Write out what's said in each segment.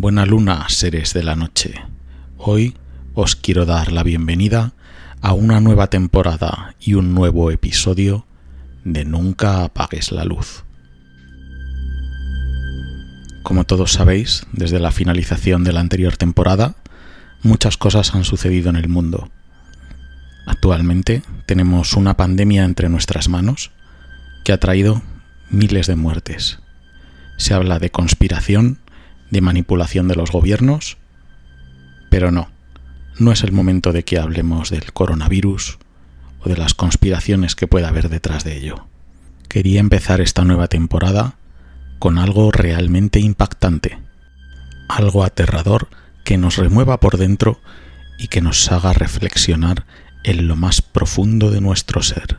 Buena luna, seres de la noche. Hoy os quiero dar la bienvenida a una nueva temporada y un nuevo episodio de Nunca apagues la luz. Como todos sabéis, desde la finalización de la anterior temporada, muchas cosas han sucedido en el mundo. Actualmente tenemos una pandemia entre nuestras manos que ha traído miles de muertes. Se habla de conspiración de manipulación de los gobiernos, pero no, no es el momento de que hablemos del coronavirus o de las conspiraciones que pueda haber detrás de ello. Quería empezar esta nueva temporada con algo realmente impactante, algo aterrador que nos remueva por dentro y que nos haga reflexionar en lo más profundo de nuestro ser.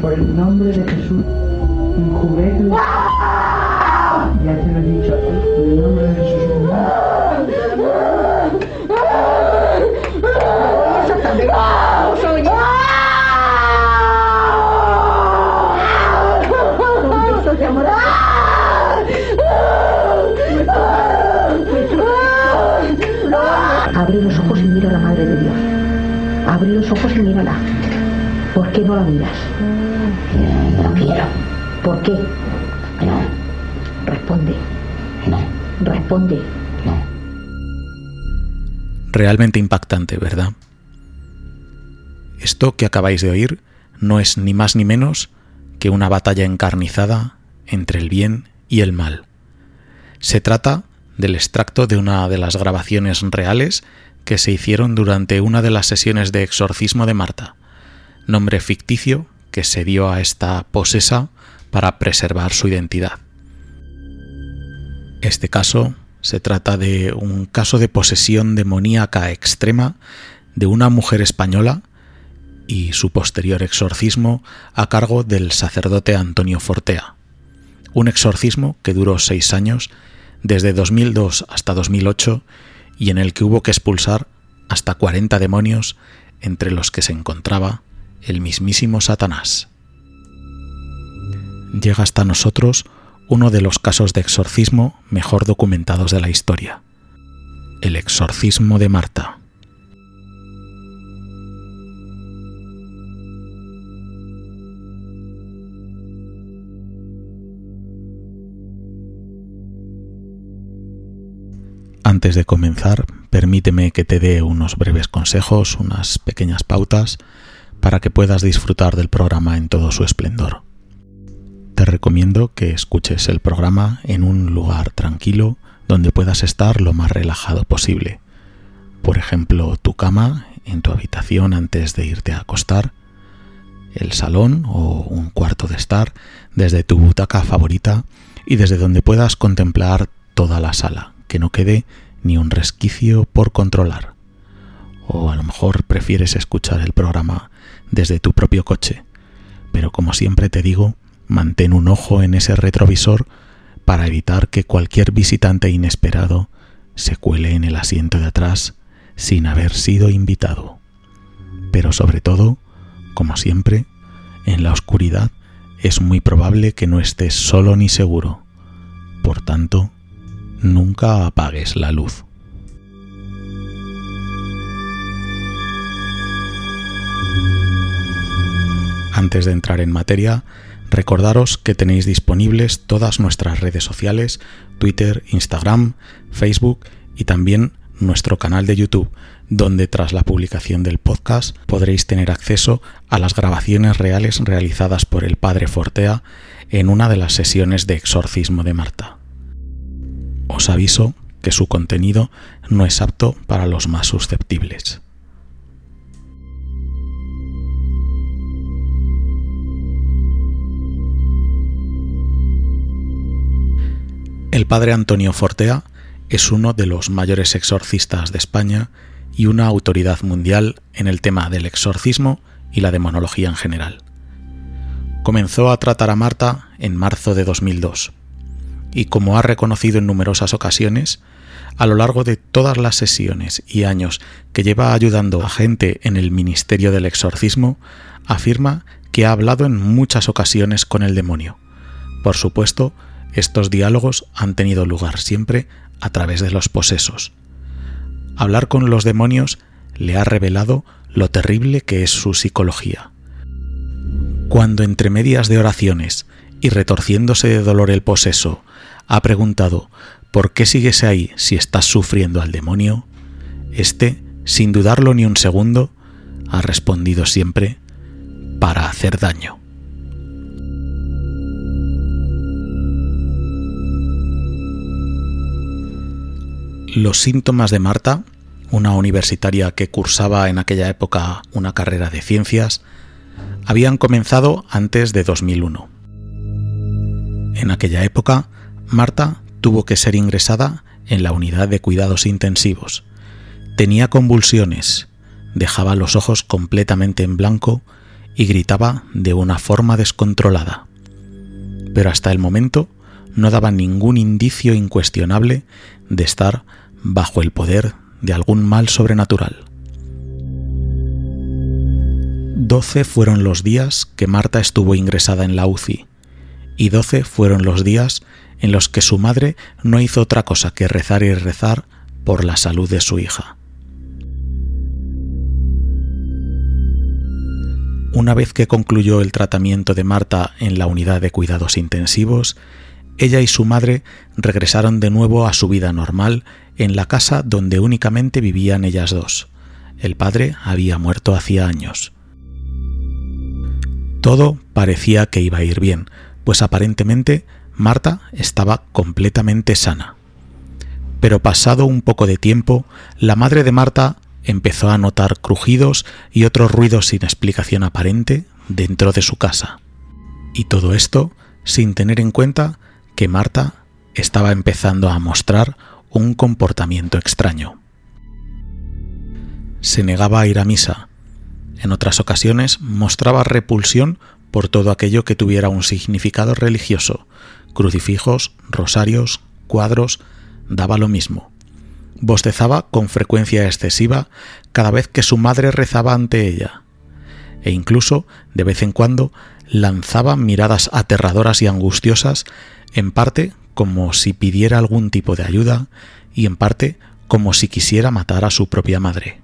Por el nombre de Jesús, un juguete. No. Realmente impactante, ¿verdad? Esto que acabáis de oír no es ni más ni menos que una batalla encarnizada entre el bien y el mal. Se trata del extracto de una de las grabaciones reales que se hicieron durante una de las sesiones de exorcismo de Marta, nombre ficticio que se dio a esta posesa para preservar su identidad. Este caso se trata de un caso de posesión demoníaca extrema de una mujer española y su posterior exorcismo a cargo del sacerdote Antonio Fortea. Un exorcismo que duró seis años, desde 2002 hasta 2008, y en el que hubo que expulsar hasta 40 demonios, entre los que se encontraba el mismísimo Satanás. Llega hasta nosotros uno de los casos de exorcismo mejor documentados de la historia, el exorcismo de Marta. Antes de comenzar, permíteme que te dé unos breves consejos, unas pequeñas pautas, para que puedas disfrutar del programa en todo su esplendor. Te recomiendo que escuches el programa en un lugar tranquilo donde puedas estar lo más relajado posible. Por ejemplo, tu cama, en tu habitación antes de irte a acostar, el salón o un cuarto de estar, desde tu butaca favorita y desde donde puedas contemplar toda la sala, que no quede ni un resquicio por controlar. O a lo mejor prefieres escuchar el programa desde tu propio coche, pero como siempre te digo, mantén un ojo en ese retrovisor para evitar que cualquier visitante inesperado se cuele en el asiento de atrás sin haber sido invitado. Pero sobre todo, como siempre, en la oscuridad es muy probable que no estés solo ni seguro. Por tanto, nunca apagues la luz. Antes de entrar en materia, recordaros que tenéis disponibles todas nuestras redes sociales, Twitter, Instagram, Facebook y también nuestro canal de YouTube, donde tras la publicación del podcast podréis tener acceso a las grabaciones reales realizadas por el padre Fortea en una de las sesiones de exorcismo de Marta. Os aviso que su contenido no es apto para los más susceptibles. El padre Antonio Fortea es uno de los mayores exorcistas de España y una autoridad mundial en el tema del exorcismo y la demonología en general. Comenzó a tratar a Marta en marzo de 2002 y como ha reconocido en numerosas ocasiones, a lo largo de todas las sesiones y años que lleva ayudando a gente en el Ministerio del Exorcismo, afirma que ha hablado en muchas ocasiones con el demonio. Por supuesto, estos diálogos han tenido lugar siempre a través de los posesos. Hablar con los demonios le ha revelado lo terrible que es su psicología. Cuando entre medias de oraciones y retorciéndose de dolor el poseso ha preguntado ¿Por qué sigues ahí si estás sufriendo al demonio? Este, sin dudarlo ni un segundo, ha respondido siempre, para hacer daño. Los síntomas de Marta, una universitaria que cursaba en aquella época una carrera de ciencias, habían comenzado antes de 2001. En aquella época, Marta tuvo que ser ingresada en la unidad de cuidados intensivos. Tenía convulsiones, dejaba los ojos completamente en blanco y gritaba de una forma descontrolada. Pero hasta el momento no daba ningún indicio incuestionable de estar bajo el poder de algún mal sobrenatural. Doce fueron los días que Marta estuvo ingresada en la UCI, y doce fueron los días en los que su madre no hizo otra cosa que rezar y rezar por la salud de su hija. Una vez que concluyó el tratamiento de Marta en la unidad de cuidados intensivos, ella y su madre regresaron de nuevo a su vida normal en la casa donde únicamente vivían ellas dos. El padre había muerto hacía años. Todo parecía que iba a ir bien, pues aparentemente Marta estaba completamente sana. Pero pasado un poco de tiempo, la madre de Marta empezó a notar crujidos y otros ruidos sin explicación aparente dentro de su casa. Y todo esto sin tener en cuenta que Marta estaba empezando a mostrar un comportamiento extraño. Se negaba a ir a misa. En otras ocasiones mostraba repulsión por todo aquello que tuviera un significado religioso, crucifijos, rosarios, cuadros, daba lo mismo. Bostezaba con frecuencia excesiva cada vez que su madre rezaba ante ella, e incluso, de vez en cuando, lanzaba miradas aterradoras y angustiosas, en parte como si pidiera algún tipo de ayuda y en parte como si quisiera matar a su propia madre.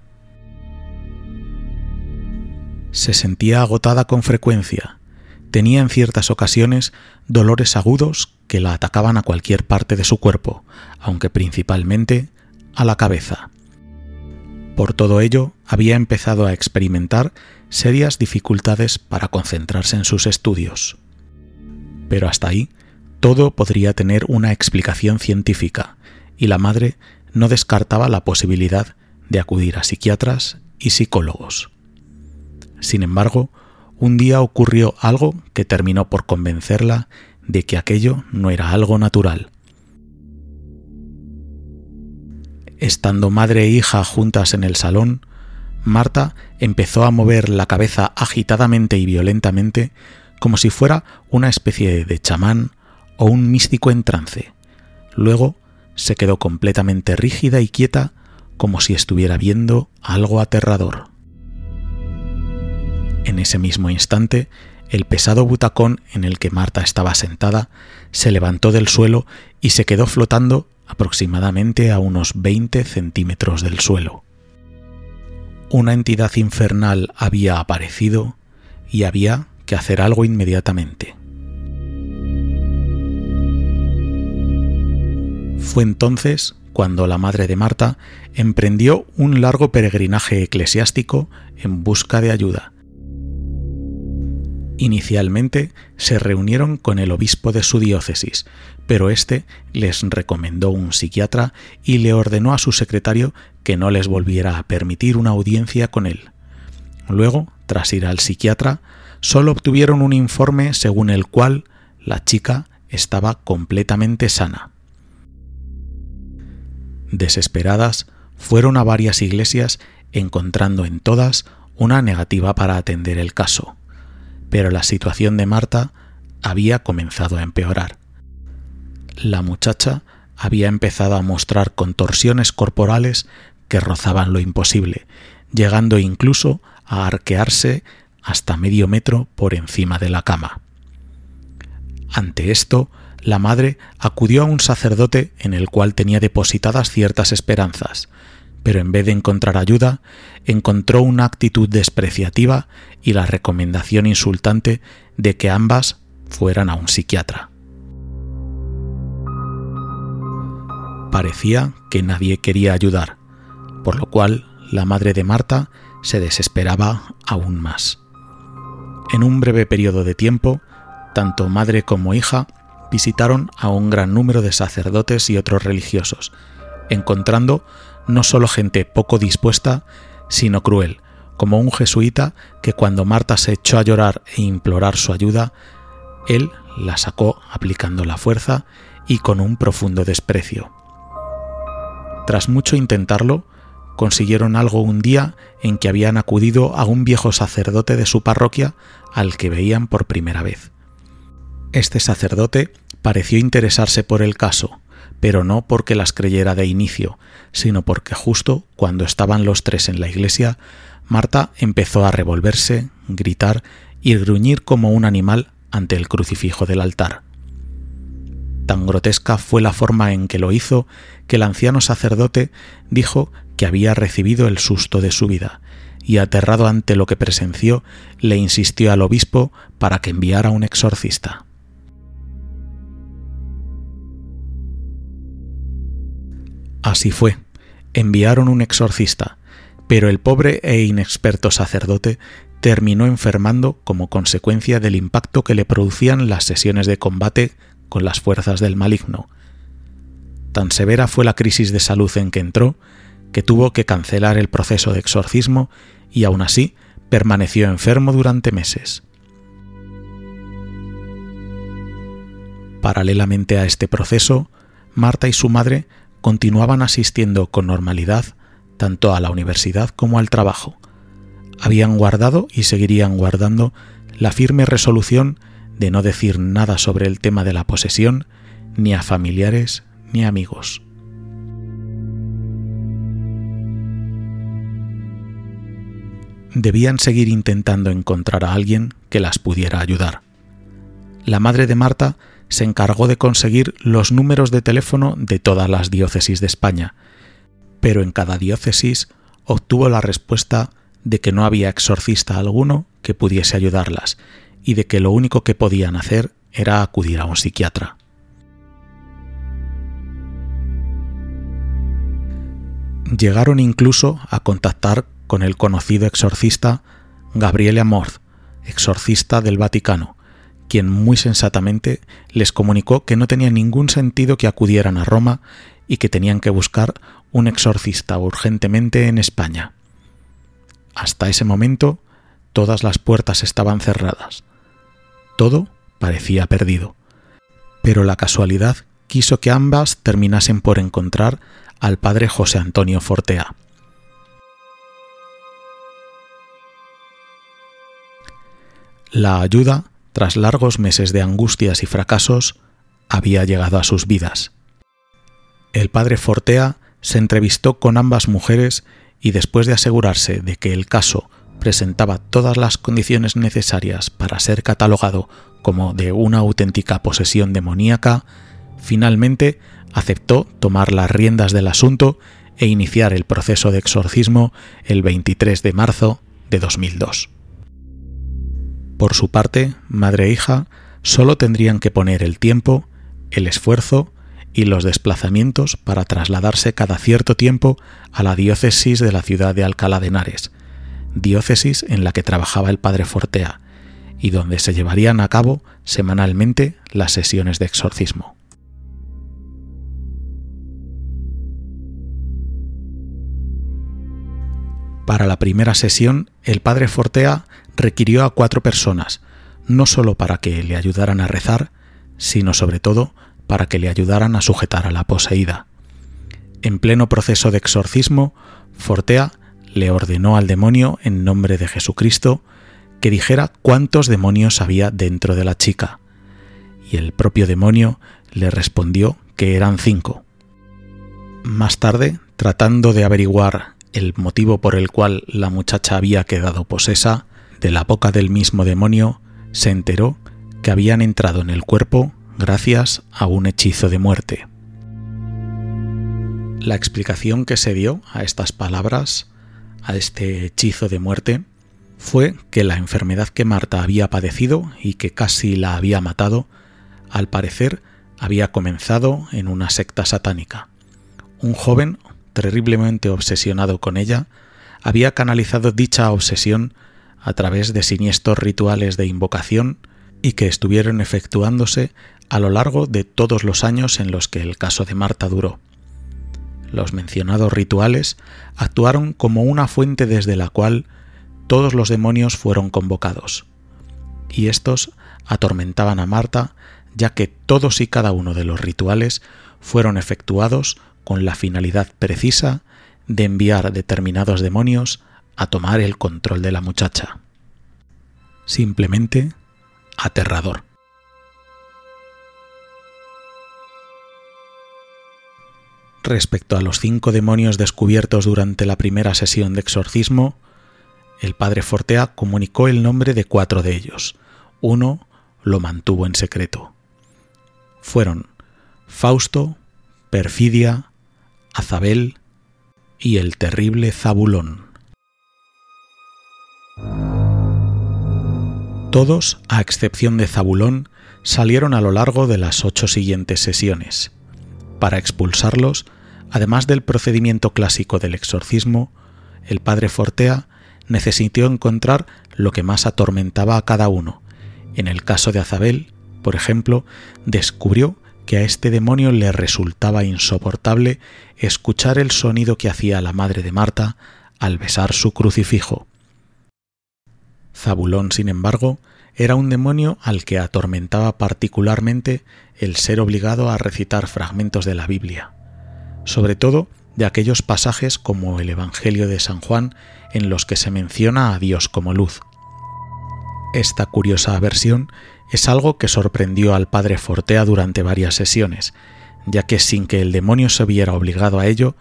Se sentía agotada con frecuencia, tenía en ciertas ocasiones dolores agudos que la atacaban a cualquier parte de su cuerpo, aunque principalmente a la cabeza. Por todo ello, había empezado a experimentar serias dificultades para concentrarse en sus estudios. Pero hasta ahí, todo podría tener una explicación científica, y la madre no descartaba la posibilidad de acudir a psiquiatras y psicólogos. Sin embargo, un día ocurrió algo que terminó por convencerla de que aquello no era algo natural. Estando madre e hija juntas en el salón, Marta empezó a mover la cabeza agitadamente y violentamente como si fuera una especie de chamán o un místico en trance. Luego se quedó completamente rígida y quieta como si estuviera viendo algo aterrador. En ese mismo instante, el pesado butacón en el que Marta estaba sentada se levantó del suelo y se quedó flotando aproximadamente a unos 20 centímetros del suelo. Una entidad infernal había aparecido y había que hacer algo inmediatamente. Fue entonces cuando la madre de Marta emprendió un largo peregrinaje eclesiástico en busca de ayuda, Inicialmente se reunieron con el obispo de su diócesis, pero éste les recomendó un psiquiatra y le ordenó a su secretario que no les volviera a permitir una audiencia con él. Luego, tras ir al psiquiatra, solo obtuvieron un informe según el cual la chica estaba completamente sana. Desesperadas, fueron a varias iglesias encontrando en todas una negativa para atender el caso pero la situación de Marta había comenzado a empeorar. La muchacha había empezado a mostrar contorsiones corporales que rozaban lo imposible, llegando incluso a arquearse hasta medio metro por encima de la cama. Ante esto, la madre acudió a un sacerdote en el cual tenía depositadas ciertas esperanzas, pero en vez de encontrar ayuda, encontró una actitud despreciativa y la recomendación insultante de que ambas fueran a un psiquiatra. Parecía que nadie quería ayudar, por lo cual la madre de Marta se desesperaba aún más. En un breve periodo de tiempo, tanto madre como hija visitaron a un gran número de sacerdotes y otros religiosos, encontrando no solo gente poco dispuesta, sino cruel, como un jesuita que cuando Marta se echó a llorar e implorar su ayuda, él la sacó aplicando la fuerza y con un profundo desprecio. Tras mucho intentarlo, consiguieron algo un día en que habían acudido a un viejo sacerdote de su parroquia al que veían por primera vez. Este sacerdote pareció interesarse por el caso, pero no porque las creyera de inicio, sino porque justo cuando estaban los tres en la iglesia, Marta empezó a revolverse, gritar y gruñir como un animal ante el crucifijo del altar. Tan grotesca fue la forma en que lo hizo que el anciano sacerdote dijo que había recibido el susto de su vida, y aterrado ante lo que presenció, le insistió al obispo para que enviara un exorcista. Así fue, enviaron un exorcista, pero el pobre e inexperto sacerdote terminó enfermando como consecuencia del impacto que le producían las sesiones de combate con las fuerzas del maligno. Tan severa fue la crisis de salud en que entró que tuvo que cancelar el proceso de exorcismo y aún así permaneció enfermo durante meses. Paralelamente a este proceso, Marta y su madre continuaban asistiendo con normalidad tanto a la universidad como al trabajo. Habían guardado y seguirían guardando la firme resolución de no decir nada sobre el tema de la posesión ni a familiares ni amigos. debían seguir intentando encontrar a alguien que las pudiera ayudar. La madre de Marta se encargó de conseguir los números de teléfono de todas las diócesis de España, pero en cada diócesis obtuvo la respuesta de que no había exorcista alguno que pudiese ayudarlas y de que lo único que podían hacer era acudir a un psiquiatra. Llegaron incluso a contactar con el conocido exorcista Gabriele Amorth, exorcista del Vaticano, quien muy sensatamente les comunicó que no tenía ningún sentido que acudieran a Roma y que tenían que buscar un exorcista urgentemente en España. Hasta ese momento todas las puertas estaban cerradas. Todo parecía perdido. Pero la casualidad quiso que ambas terminasen por encontrar al padre José Antonio Fortea. La ayuda, tras largos meses de angustias y fracasos, había llegado a sus vidas. El padre Fortea se entrevistó con ambas mujeres y después de asegurarse de que el caso presentaba todas las condiciones necesarias para ser catalogado como de una auténtica posesión demoníaca, finalmente aceptó tomar las riendas del asunto e iniciar el proceso de exorcismo el 23 de marzo de 2002. Por su parte, madre e hija solo tendrían que poner el tiempo, el esfuerzo y los desplazamientos para trasladarse cada cierto tiempo a la diócesis de la ciudad de Alcalá de Henares, diócesis en la que trabajaba el padre Fortea, y donde se llevarían a cabo semanalmente las sesiones de exorcismo. Para la primera sesión, el padre Fortea requirió a cuatro personas, no sólo para que le ayudaran a rezar, sino sobre todo para que le ayudaran a sujetar a la poseída. En pleno proceso de exorcismo, Fortea le ordenó al demonio, en nombre de Jesucristo, que dijera cuántos demonios había dentro de la chica, y el propio demonio le respondió que eran cinco. Más tarde, tratando de averiguar el motivo por el cual la muchacha había quedado posesa, de la boca del mismo demonio se enteró que habían entrado en el cuerpo gracias a un hechizo de muerte. La explicación que se dio a estas palabras, a este hechizo de muerte, fue que la enfermedad que Marta había padecido y que casi la había matado, al parecer había comenzado en una secta satánica. Un joven, terriblemente obsesionado con ella, había canalizado dicha obsesión a través de siniestros rituales de invocación y que estuvieron efectuándose a lo largo de todos los años en los que el caso de Marta duró. Los mencionados rituales actuaron como una fuente desde la cual todos los demonios fueron convocados, y estos atormentaban a Marta ya que todos y cada uno de los rituales fueron efectuados con la finalidad precisa de enviar determinados demonios a tomar el control de la muchacha. Simplemente aterrador. Respecto a los cinco demonios descubiertos durante la primera sesión de exorcismo, el padre Fortea comunicó el nombre de cuatro de ellos. Uno lo mantuvo en secreto. Fueron Fausto, Perfidia, Azabel y el terrible Zabulón. Todos, a excepción de Zabulón, salieron a lo largo de las ocho siguientes sesiones. Para expulsarlos, además del procedimiento clásico del exorcismo, el padre Fortea necesitó encontrar lo que más atormentaba a cada uno. En el caso de Azabel, por ejemplo, descubrió que a este demonio le resultaba insoportable escuchar el sonido que hacía la madre de Marta al besar su crucifijo. Zabulón, sin embargo, era un demonio al que atormentaba particularmente el ser obligado a recitar fragmentos de la Biblia, sobre todo de aquellos pasajes como el Evangelio de San Juan en los que se menciona a Dios como luz. Esta curiosa aversión es algo que sorprendió al padre Fortea durante varias sesiones, ya que sin que el demonio se viera obligado a ello,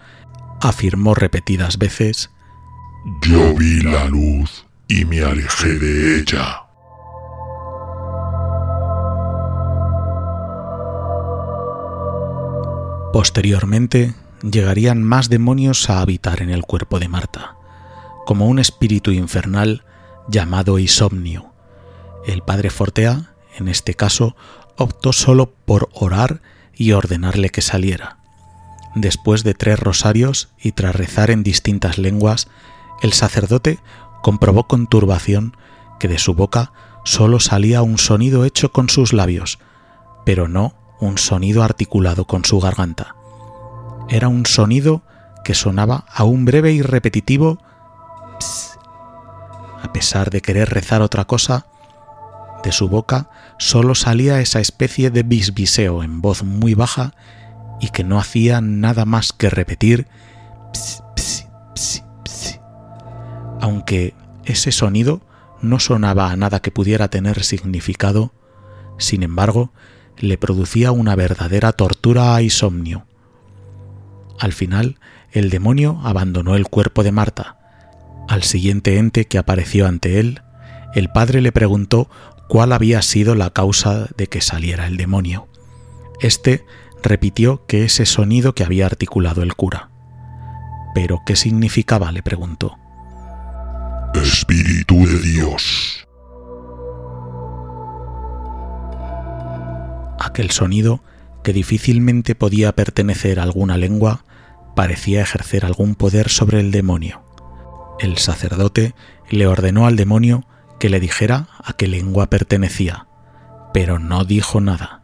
afirmó repetidas veces Yo vi la luz y me alejé de ella. Posteriormente, llegarían más demonios a habitar en el cuerpo de Marta, como un espíritu infernal llamado Isomnio. El padre Fortea, en este caso, optó solo por orar y ordenarle que saliera. Después de tres rosarios y tras rezar en distintas lenguas, el sacerdote comprobó con turbación que de su boca solo salía un sonido hecho con sus labios, pero no un sonido articulado con su garganta. Era un sonido que sonaba a un breve y repetitivo ps. A pesar de querer rezar otra cosa, de su boca solo salía esa especie de bisbiseo en voz muy baja y que no hacía nada más que repetir ps, ps, ps, ps. Aunque ese sonido no sonaba a nada que pudiera tener significado, sin embargo, le producía una verdadera tortura a insomnio. Al final, el demonio abandonó el cuerpo de Marta. Al siguiente ente que apareció ante él, el padre le preguntó cuál había sido la causa de que saliera el demonio. Este repitió que ese sonido que había articulado el cura. ¿Pero qué significaba? le preguntó. Espíritu de Dios. Aquel sonido, que difícilmente podía pertenecer a alguna lengua, parecía ejercer algún poder sobre el demonio. El sacerdote le ordenó al demonio que le dijera a qué lengua pertenecía, pero no dijo nada.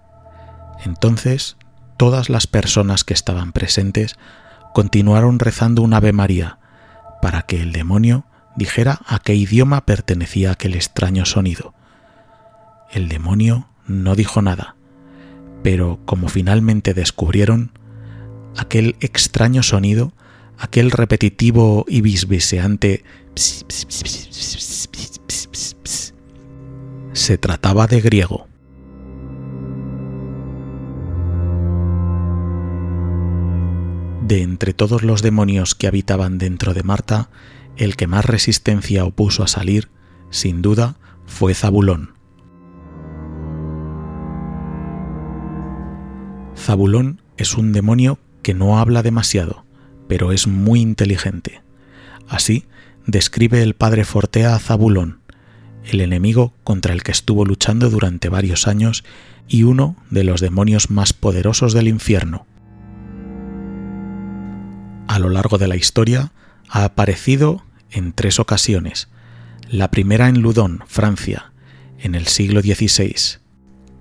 Entonces todas las personas que estaban presentes continuaron rezando un Ave María para que el demonio dijera a qué idioma pertenecía aquel extraño sonido. El demonio no dijo nada, pero como finalmente descubrieron, aquel extraño sonido, aquel repetitivo y bisbiseante se trataba de griego. De entre todos los demonios que habitaban dentro de Marta, el que más resistencia opuso a salir, sin duda, fue Zabulón. Zabulón es un demonio que no habla demasiado, pero es muy inteligente. Así describe el padre Fortea a Zabulón, el enemigo contra el que estuvo luchando durante varios años y uno de los demonios más poderosos del infierno. A lo largo de la historia ha aparecido en tres ocasiones, la primera en Ludon, Francia, en el siglo XVI,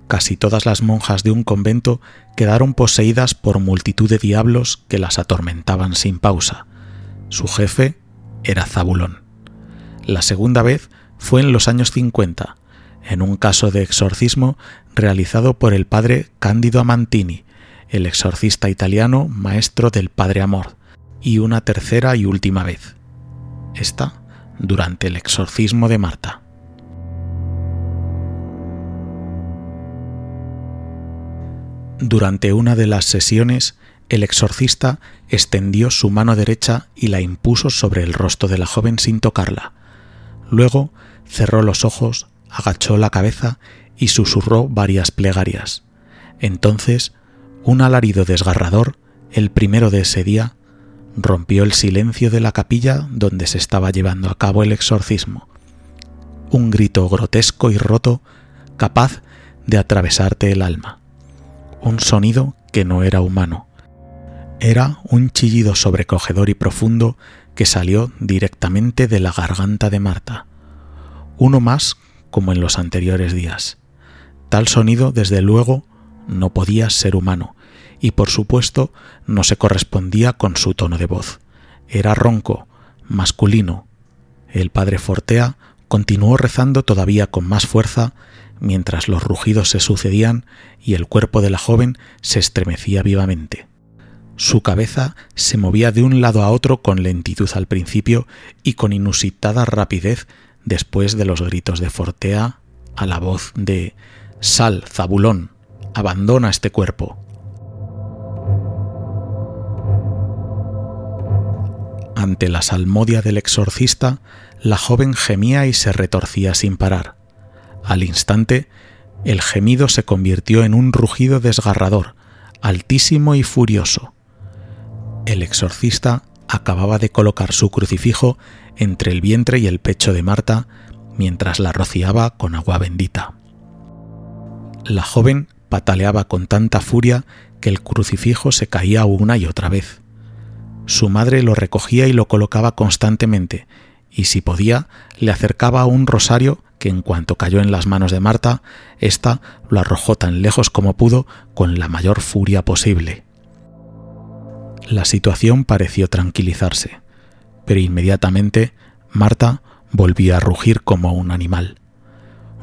casi todas las monjas de un convento quedaron poseídas por multitud de diablos que las atormentaban sin pausa. Su jefe era Zabulón. La segunda vez fue en los años 50, en un caso de exorcismo realizado por el padre Cándido Amantini, el exorcista italiano maestro del Padre Amor, y una tercera y última vez. Esta durante el exorcismo de Marta. Durante una de las sesiones, el exorcista extendió su mano derecha y la impuso sobre el rostro de la joven sin tocarla. Luego cerró los ojos, agachó la cabeza y susurró varias plegarias. Entonces, un alarido desgarrador, el primero de ese día, rompió el silencio de la capilla donde se estaba llevando a cabo el exorcismo. Un grito grotesco y roto capaz de atravesarte el alma un sonido que no era humano. Era un chillido sobrecogedor y profundo que salió directamente de la garganta de Marta. Uno más como en los anteriores días. Tal sonido, desde luego, no podía ser humano, y por supuesto no se correspondía con su tono de voz. Era ronco, masculino. El padre Fortea continuó rezando todavía con más fuerza mientras los rugidos se sucedían y el cuerpo de la joven se estremecía vivamente. Su cabeza se movía de un lado a otro con lentitud al principio y con inusitada rapidez después de los gritos de Fortea a la voz de Sal, Zabulón, abandona este cuerpo. Ante la salmodia del exorcista, la joven gemía y se retorcía sin parar. Al instante, el gemido se convirtió en un rugido desgarrador, altísimo y furioso. El exorcista acababa de colocar su crucifijo entre el vientre y el pecho de Marta mientras la rociaba con agua bendita. La joven pataleaba con tanta furia que el crucifijo se caía una y otra vez. Su madre lo recogía y lo colocaba constantemente, y si podía, le acercaba un rosario que en cuanto cayó en las manos de Marta, ésta lo arrojó tan lejos como pudo con la mayor furia posible. La situación pareció tranquilizarse, pero inmediatamente Marta volvió a rugir como un animal.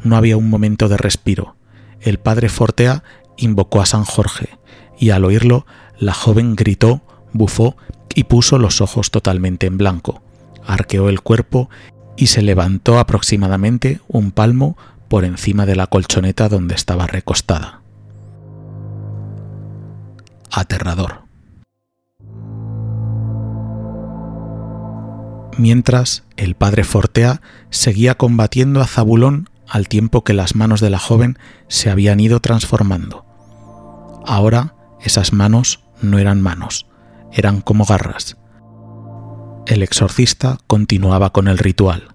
No había un momento de respiro. El padre Fortea invocó a San Jorge, y al oírlo, la joven gritó, bufó y puso los ojos totalmente en blanco, arqueó el cuerpo y se levantó aproximadamente un palmo por encima de la colchoneta donde estaba recostada. Aterrador. Mientras, el padre Fortea seguía combatiendo a Zabulón al tiempo que las manos de la joven se habían ido transformando. Ahora esas manos no eran manos, eran como garras, el exorcista continuaba con el ritual.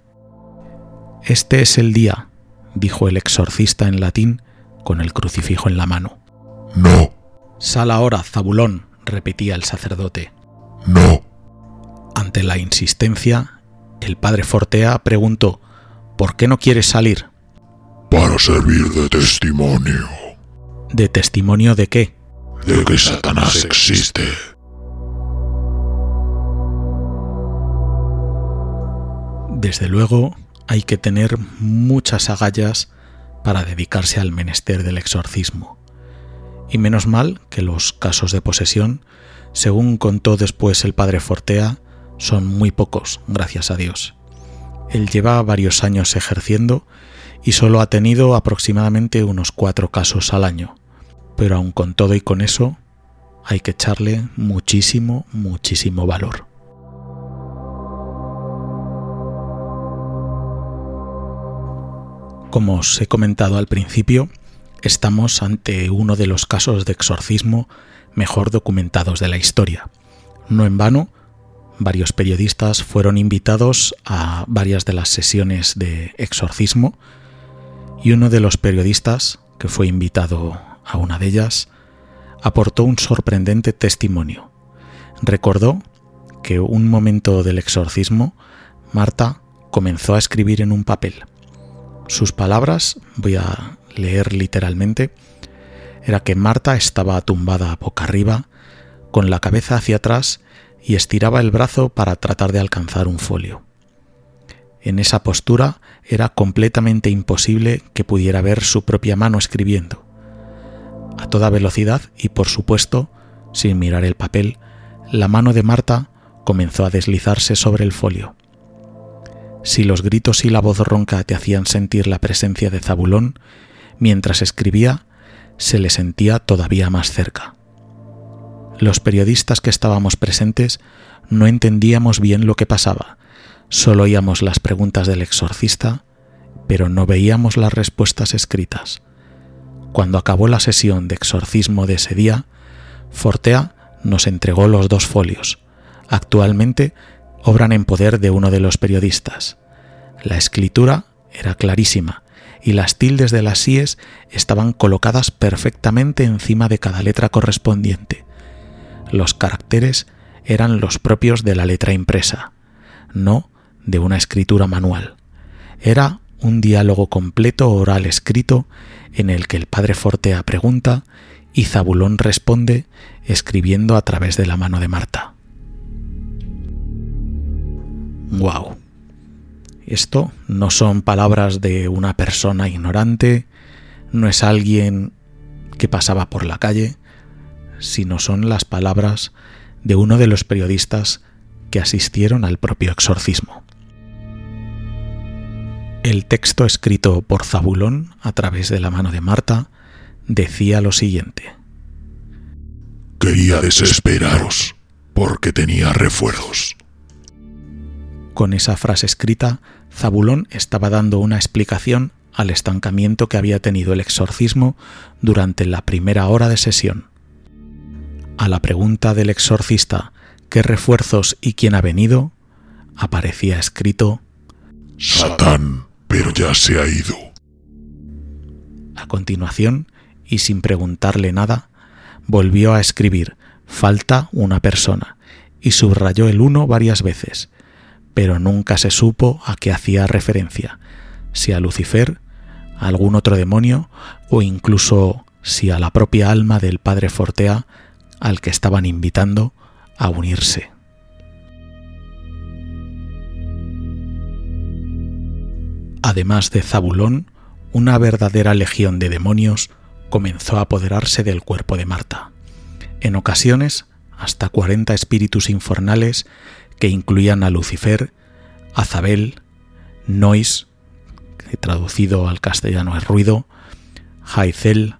Este es el día, dijo el exorcista en latín con el crucifijo en la mano. No. Sal ahora, Zabulón, repetía el sacerdote. No. Ante la insistencia, el padre Fortea preguntó ¿Por qué no quieres salir? Para servir de testimonio. ¿De testimonio de qué? De que Satanás existe. Desde luego hay que tener muchas agallas para dedicarse al menester del exorcismo. Y menos mal que los casos de posesión, según contó después el padre Fortea, son muy pocos, gracias a Dios. Él lleva varios años ejerciendo y solo ha tenido aproximadamente unos cuatro casos al año. Pero aun con todo y con eso, hay que echarle muchísimo, muchísimo valor. Como os he comentado al principio, estamos ante uno de los casos de exorcismo mejor documentados de la historia. No en vano, varios periodistas fueron invitados a varias de las sesiones de exorcismo y uno de los periodistas, que fue invitado a una de ellas, aportó un sorprendente testimonio. Recordó que un momento del exorcismo, Marta comenzó a escribir en un papel. Sus palabras, voy a leer literalmente, era que Marta estaba tumbada boca arriba, con la cabeza hacia atrás y estiraba el brazo para tratar de alcanzar un folio. En esa postura era completamente imposible que pudiera ver su propia mano escribiendo. A toda velocidad y por supuesto, sin mirar el papel, la mano de Marta comenzó a deslizarse sobre el folio. Si los gritos y la voz ronca te hacían sentir la presencia de Zabulón, mientras escribía, se le sentía todavía más cerca. Los periodistas que estábamos presentes no entendíamos bien lo que pasaba, solo oíamos las preguntas del exorcista, pero no veíamos las respuestas escritas. Cuando acabó la sesión de exorcismo de ese día, Fortea nos entregó los dos folios. Actualmente obran en poder de uno de los periodistas. La escritura era clarísima y las tildes de las síes estaban colocadas perfectamente encima de cada letra correspondiente. Los caracteres eran los propios de la letra impresa, no de una escritura manual. Era un diálogo completo oral escrito en el que el padre Fortea pregunta y Zabulón responde escribiendo a través de la mano de Marta. ¡Wow! Esto no son palabras de una persona ignorante, no es alguien que pasaba por la calle, sino son las palabras de uno de los periodistas que asistieron al propio exorcismo. El texto escrito por Zabulón a través de la mano de Marta decía lo siguiente. Quería desesperaros porque tenía refuerzos. Con esa frase escrita, Zabulón estaba dando una explicación al estancamiento que había tenido el exorcismo durante la primera hora de sesión. A la pregunta del exorcista ¿qué refuerzos y quién ha venido? aparecía escrito Satán, pero ya se ha ido. A continuación, y sin preguntarle nada, volvió a escribir falta una persona y subrayó el uno varias veces, pero nunca se supo a qué hacía referencia, si a Lucifer, a algún otro demonio o incluso si a la propia alma del padre Fortea al que estaban invitando a unirse. Además de Zabulón, una verdadera legión de demonios comenzó a apoderarse del cuerpo de Marta. En ocasiones, hasta 40 espíritus infernales que incluían a Lucifer, Azabel, Nois, que traducido al castellano es ruido, Haizel,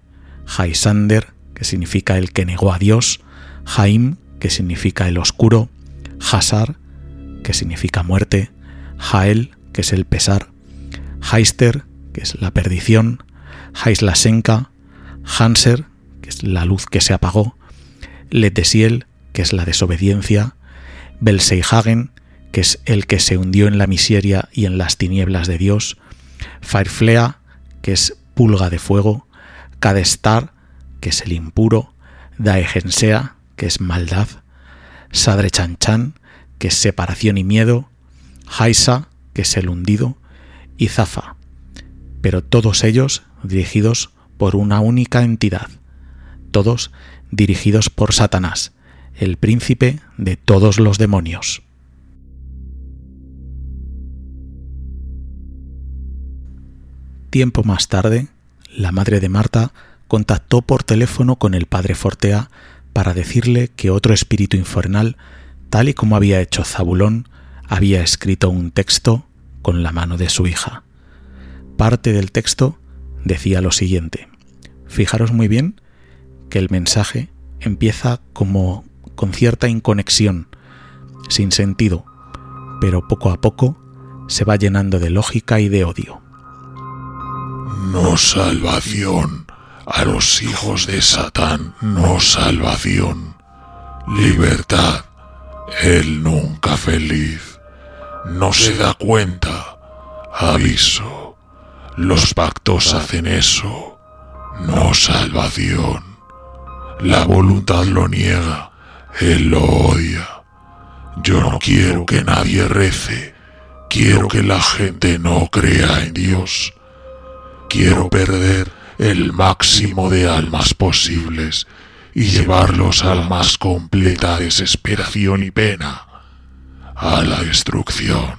Haisander, que significa el que negó a Dios, Jaim, que significa el oscuro, Hasar, que significa muerte, Jael, que es el pesar, Heister, que es la perdición, Haislasenka, Hanser, que es la luz que se apagó, Letesiel, que es la desobediencia, Belseihagen, que es el que se hundió en la miseria y en las tinieblas de Dios, Fireflea, que es pulga de fuego, Kadestar, que es el impuro, Daegensea, que es maldad, Sadre Chanchan, que es separación y miedo, Haisa, que es el hundido, y Zafa, pero todos ellos dirigidos por una única entidad, todos dirigidos por Satanás, el príncipe de todos los demonios. Tiempo más tarde, la madre de Marta contactó por teléfono con el padre Fortea para decirle que otro espíritu infernal, tal y como había hecho Zabulón, había escrito un texto con la mano de su hija. Parte del texto decía lo siguiente. Fijaros muy bien que el mensaje empieza como con cierta inconexión, sin sentido, pero poco a poco se va llenando de lógica y de odio. No salvación a los hijos de Satán, no salvación. Libertad, él nunca feliz. No se da cuenta. Aviso. Los pactos hacen eso. No salvación. La voluntad lo niega. Él lo odia. Yo no quiero que nadie rece. Quiero que la gente no crea en Dios. Quiero perder el máximo de almas posibles y llevarlos a la más completa desesperación y pena, a la destrucción.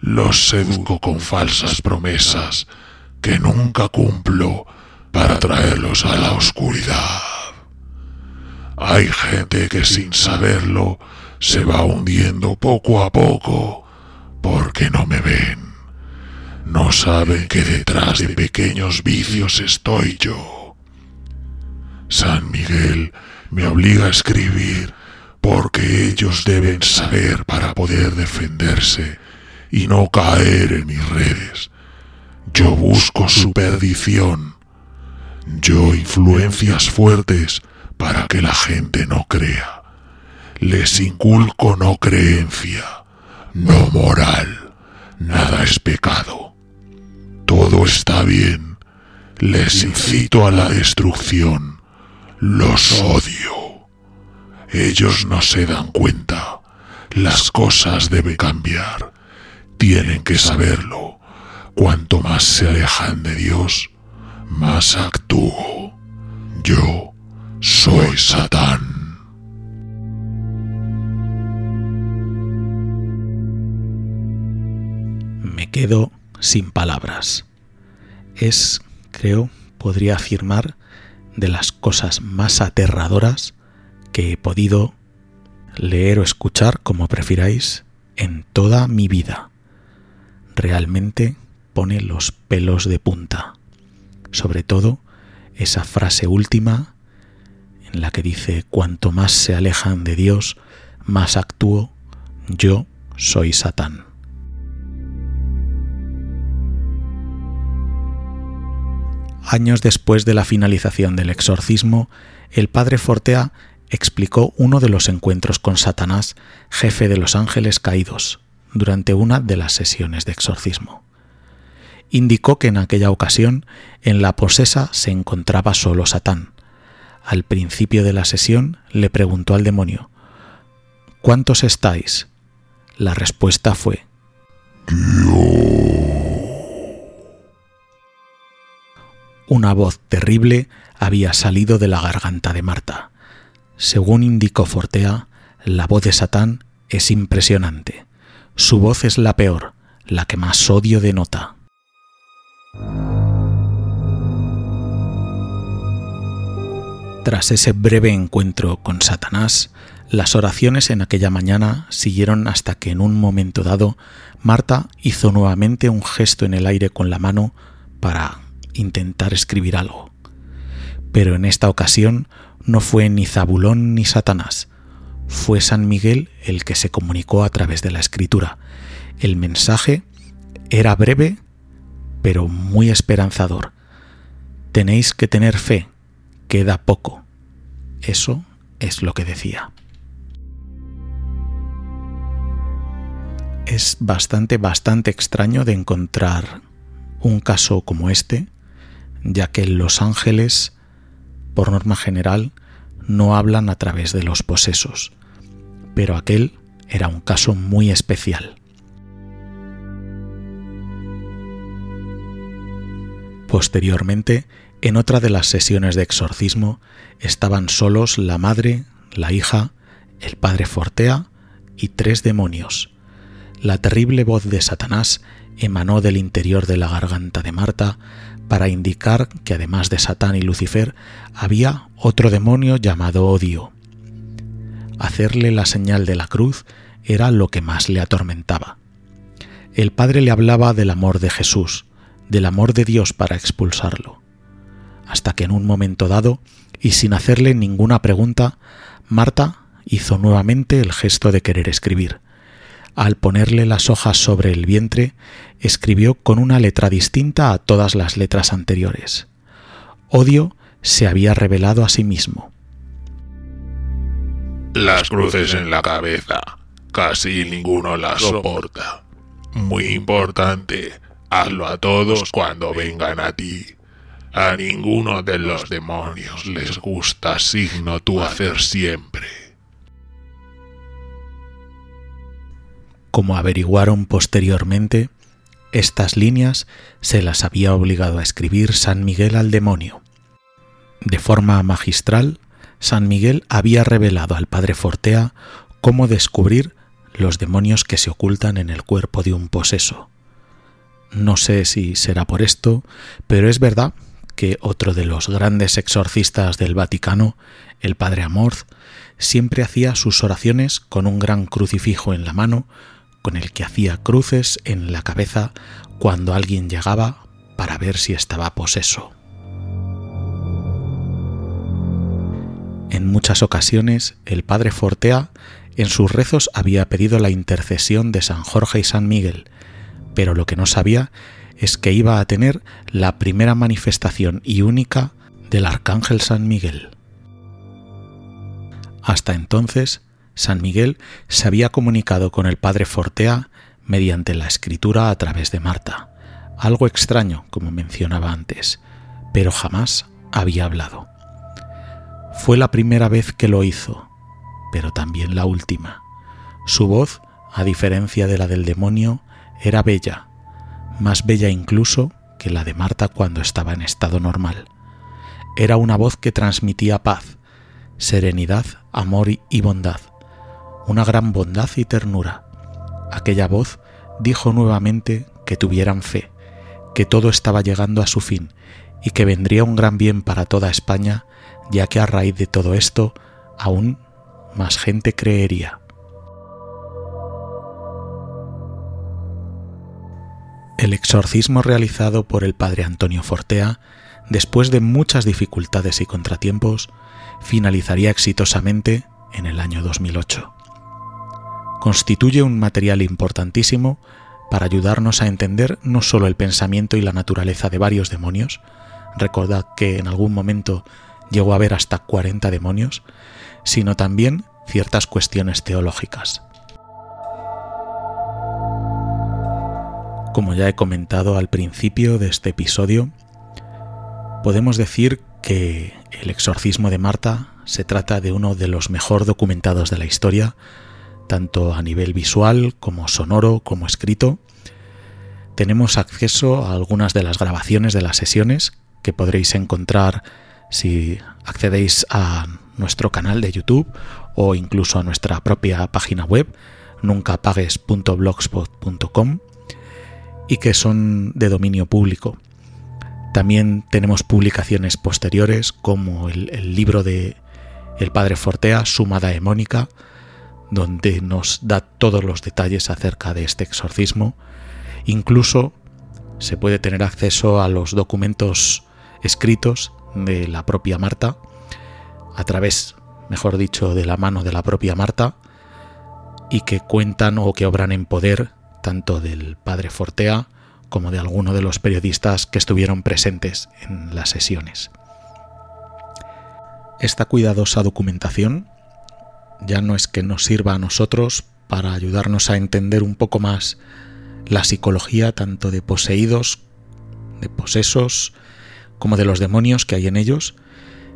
Los seduzco con falsas promesas que nunca cumplo para traerlos a la oscuridad. Hay gente que sin saberlo se va hundiendo poco a poco porque no me ven. No saben que detrás de pequeños vicios estoy yo. San Miguel me obliga a escribir porque ellos deben saber para poder defenderse y no caer en mis redes. Yo busco su perdición. Yo influencias fuertes para que la gente no crea. Les inculco no creencia, no moral. Nada es pecado. Todo está bien. Les incito a la destrucción. Los odio. Ellos no se dan cuenta. Las cosas deben cambiar. Tienen que saberlo. Cuanto más se alejan de Dios, más actúo. Yo soy Satán. Me quedo sin palabras. Es, creo, podría afirmar, de las cosas más aterradoras que he podido leer o escuchar, como prefiráis, en toda mi vida. Realmente pone los pelos de punta. Sobre todo esa frase última en la que dice, cuanto más se alejan de Dios, más actúo, yo soy Satán. Años después de la finalización del exorcismo, el padre Fortea explicó uno de los encuentros con Satanás, jefe de los ángeles caídos, durante una de las sesiones de exorcismo. Indicó que en aquella ocasión en la posesa se encontraba solo Satán. Al principio de la sesión le preguntó al demonio, ¿Cuántos estáis? La respuesta fue, Una voz terrible había salido de la garganta de Marta. Según indicó Fortea, la voz de Satán es impresionante. Su voz es la peor, la que más odio denota. Tras ese breve encuentro con Satanás, las oraciones en aquella mañana siguieron hasta que en un momento dado Marta hizo nuevamente un gesto en el aire con la mano para intentar escribir algo. Pero en esta ocasión no fue ni Zabulón ni Satanás, fue San Miguel el que se comunicó a través de la escritura. El mensaje era breve, pero muy esperanzador. Tenéis que tener fe, queda poco. Eso es lo que decía. Es bastante, bastante extraño de encontrar un caso como este ya que los ángeles, por norma general, no hablan a través de los posesos, pero aquel era un caso muy especial. Posteriormente, en otra de las sesiones de exorcismo, estaban solos la madre, la hija, el padre Fortea y tres demonios. La terrible voz de Satanás emanó del interior de la garganta de Marta, para indicar que además de Satán y Lucifer había otro demonio llamado odio. Hacerle la señal de la cruz era lo que más le atormentaba. El padre le hablaba del amor de Jesús, del amor de Dios para expulsarlo. Hasta que en un momento dado, y sin hacerle ninguna pregunta, Marta hizo nuevamente el gesto de querer escribir. Al ponerle las hojas sobre el vientre, escribió con una letra distinta a todas las letras anteriores. Odio se había revelado a sí mismo. Las cruces en la cabeza. Casi ninguno las soporta. Muy importante. Hazlo a todos cuando vengan a ti. A ninguno de los demonios les gusta signo tu hacer siempre. Como averiguaron posteriormente, estas líneas se las había obligado a escribir San Miguel al demonio. De forma magistral, San Miguel había revelado al padre Fortea cómo descubrir los demonios que se ocultan en el cuerpo de un poseso. No sé si será por esto, pero es verdad que otro de los grandes exorcistas del Vaticano, el padre Amorth, siempre hacía sus oraciones con un gran crucifijo en la mano, con el que hacía cruces en la cabeza cuando alguien llegaba para ver si estaba poseso. En muchas ocasiones el padre Fortea en sus rezos había pedido la intercesión de San Jorge y San Miguel, pero lo que no sabía es que iba a tener la primera manifestación y única del Arcángel San Miguel. Hasta entonces, San Miguel se había comunicado con el padre Fortea mediante la escritura a través de Marta, algo extraño, como mencionaba antes, pero jamás había hablado. Fue la primera vez que lo hizo, pero también la última. Su voz, a diferencia de la del demonio, era bella, más bella incluso que la de Marta cuando estaba en estado normal. Era una voz que transmitía paz, serenidad, amor y bondad, una gran bondad y ternura. Aquella voz dijo nuevamente que tuvieran fe, que todo estaba llegando a su fin y que vendría un gran bien para toda España ya que a raíz de todo esto aún más gente creería. El exorcismo realizado por el padre Antonio Fortea, después de muchas dificultades y contratiempos, finalizaría exitosamente en el año 2008. Constituye un material importantísimo para ayudarnos a entender no solo el pensamiento y la naturaleza de varios demonios, recordad que en algún momento llegó a ver hasta 40 demonios, sino también ciertas cuestiones teológicas. Como ya he comentado al principio de este episodio, podemos decir que el exorcismo de Marta se trata de uno de los mejor documentados de la historia, tanto a nivel visual como sonoro como escrito. Tenemos acceso a algunas de las grabaciones de las sesiones que podréis encontrar si accedéis a nuestro canal de YouTube o incluso a nuestra propia página web nuncapagues.blogspot.com y que son de dominio público. También tenemos publicaciones posteriores como el, libro de El Padre Fortea, Sumada Hemónica, donde nos da todos los detalles acerca de este exorcismo. Incluso se puede tener acceso a los documentos escritos de la propia Marta, a través, mejor dicho, de la mano de la propia Marta, y que cuentan o que obran en poder tanto del padre Fortea como de alguno de los periodistas que estuvieron presentes en las sesiones. Esta cuidadosa documentación ya no es que nos sirva a nosotros para ayudarnos a entender un poco más la psicología tanto de poseídos, de posesos, como de los demonios que hay en ellos,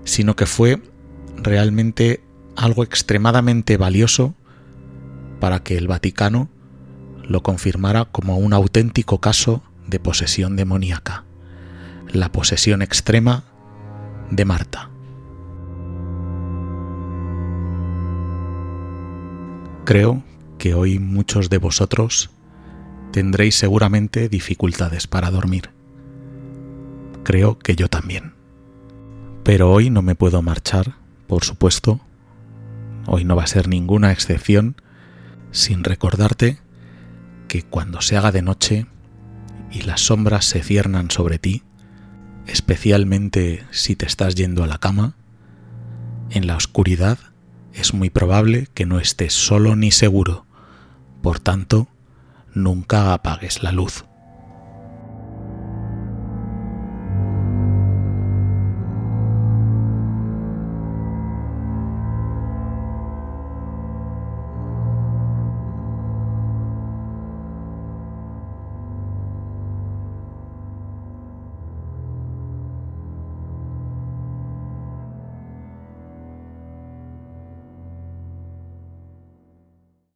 sino que fue realmente algo extremadamente valioso para que el Vaticano lo confirmara como un auténtico caso de posesión demoníaca, la posesión extrema de Marta. Creo que hoy muchos de vosotros tendréis seguramente dificultades para dormir creo que yo también. Pero hoy no me puedo marchar, por supuesto, hoy no va a ser ninguna excepción, sin recordarte que cuando se haga de noche y las sombras se ciernan sobre ti, especialmente si te estás yendo a la cama, en la oscuridad es muy probable que no estés solo ni seguro. Por tanto, nunca apagues la luz.